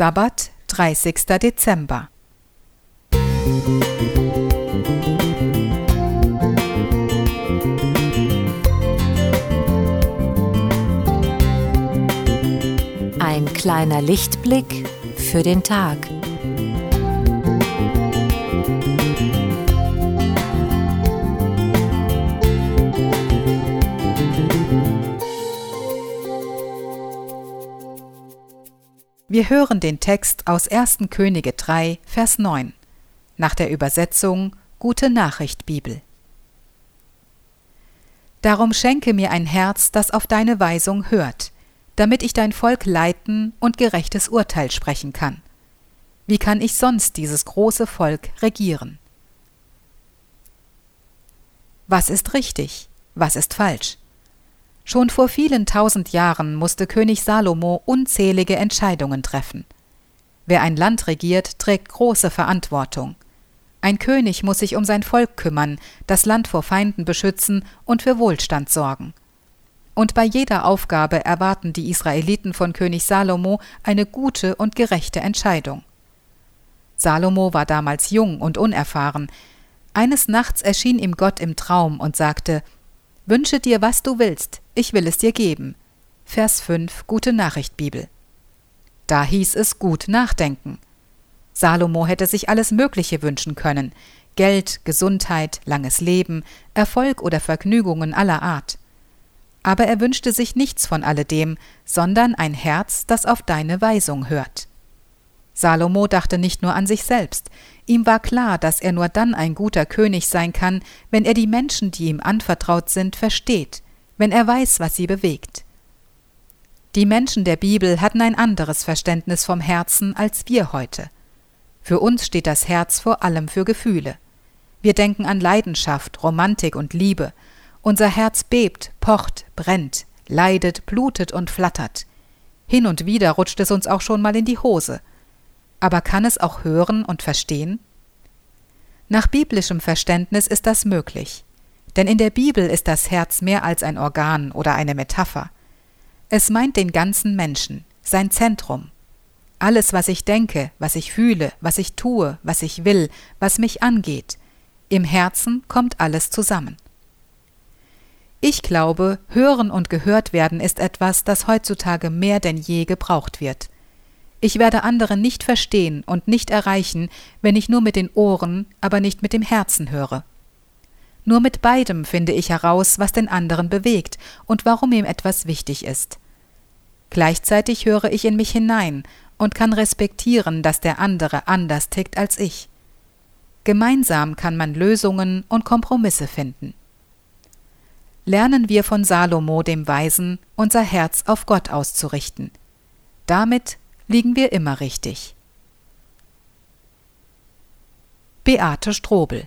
Sabbat, 30. Dezember. Ein kleiner Lichtblick für den Tag. Wir hören den Text aus 1. Könige 3, Vers 9, nach der Übersetzung Gute Nachricht Bibel. Darum schenke mir ein Herz, das auf deine Weisung hört, damit ich dein Volk leiten und gerechtes Urteil sprechen kann. Wie kann ich sonst dieses große Volk regieren? Was ist richtig? Was ist falsch? Schon vor vielen tausend Jahren musste König Salomo unzählige Entscheidungen treffen. Wer ein Land regiert, trägt große Verantwortung. Ein König muss sich um sein Volk kümmern, das Land vor Feinden beschützen und für Wohlstand sorgen. Und bei jeder Aufgabe erwarten die Israeliten von König Salomo eine gute und gerechte Entscheidung. Salomo war damals jung und unerfahren. Eines Nachts erschien ihm Gott im Traum und sagte Wünsche dir, was du willst, ich will es dir geben. Vers 5 Gute Nachricht Bibel. Da hieß es gut nachdenken. Salomo hätte sich alles Mögliche wünschen können Geld, Gesundheit, langes Leben, Erfolg oder Vergnügungen aller Art. Aber er wünschte sich nichts von alledem, sondern ein Herz, das auf deine Weisung hört. Salomo dachte nicht nur an sich selbst, ihm war klar, dass er nur dann ein guter König sein kann, wenn er die Menschen, die ihm anvertraut sind, versteht, wenn er weiß, was sie bewegt. Die Menschen der Bibel hatten ein anderes Verständnis vom Herzen als wir heute. Für uns steht das Herz vor allem für Gefühle. Wir denken an Leidenschaft, Romantik und Liebe. Unser Herz bebt, pocht, brennt, leidet, blutet und flattert. Hin und wieder rutscht es uns auch schon mal in die Hose. Aber kann es auch hören und verstehen? Nach biblischem Verständnis ist das möglich. Denn in der Bibel ist das Herz mehr als ein Organ oder eine Metapher. Es meint den ganzen Menschen, sein Zentrum. Alles, was ich denke, was ich fühle, was ich tue, was ich will, was mich angeht. Im Herzen kommt alles zusammen. Ich glaube, hören und gehört werden ist etwas, das heutzutage mehr denn je gebraucht wird. Ich werde andere nicht verstehen und nicht erreichen, wenn ich nur mit den Ohren, aber nicht mit dem Herzen höre. Nur mit beidem finde ich heraus, was den anderen bewegt und warum ihm etwas wichtig ist. Gleichzeitig höre ich in mich hinein und kann respektieren, dass der andere anders tickt als ich. Gemeinsam kann man Lösungen und Kompromisse finden. Lernen wir von Salomo dem Weisen, unser Herz auf Gott auszurichten. Damit liegen wir immer richtig. Beate Strobel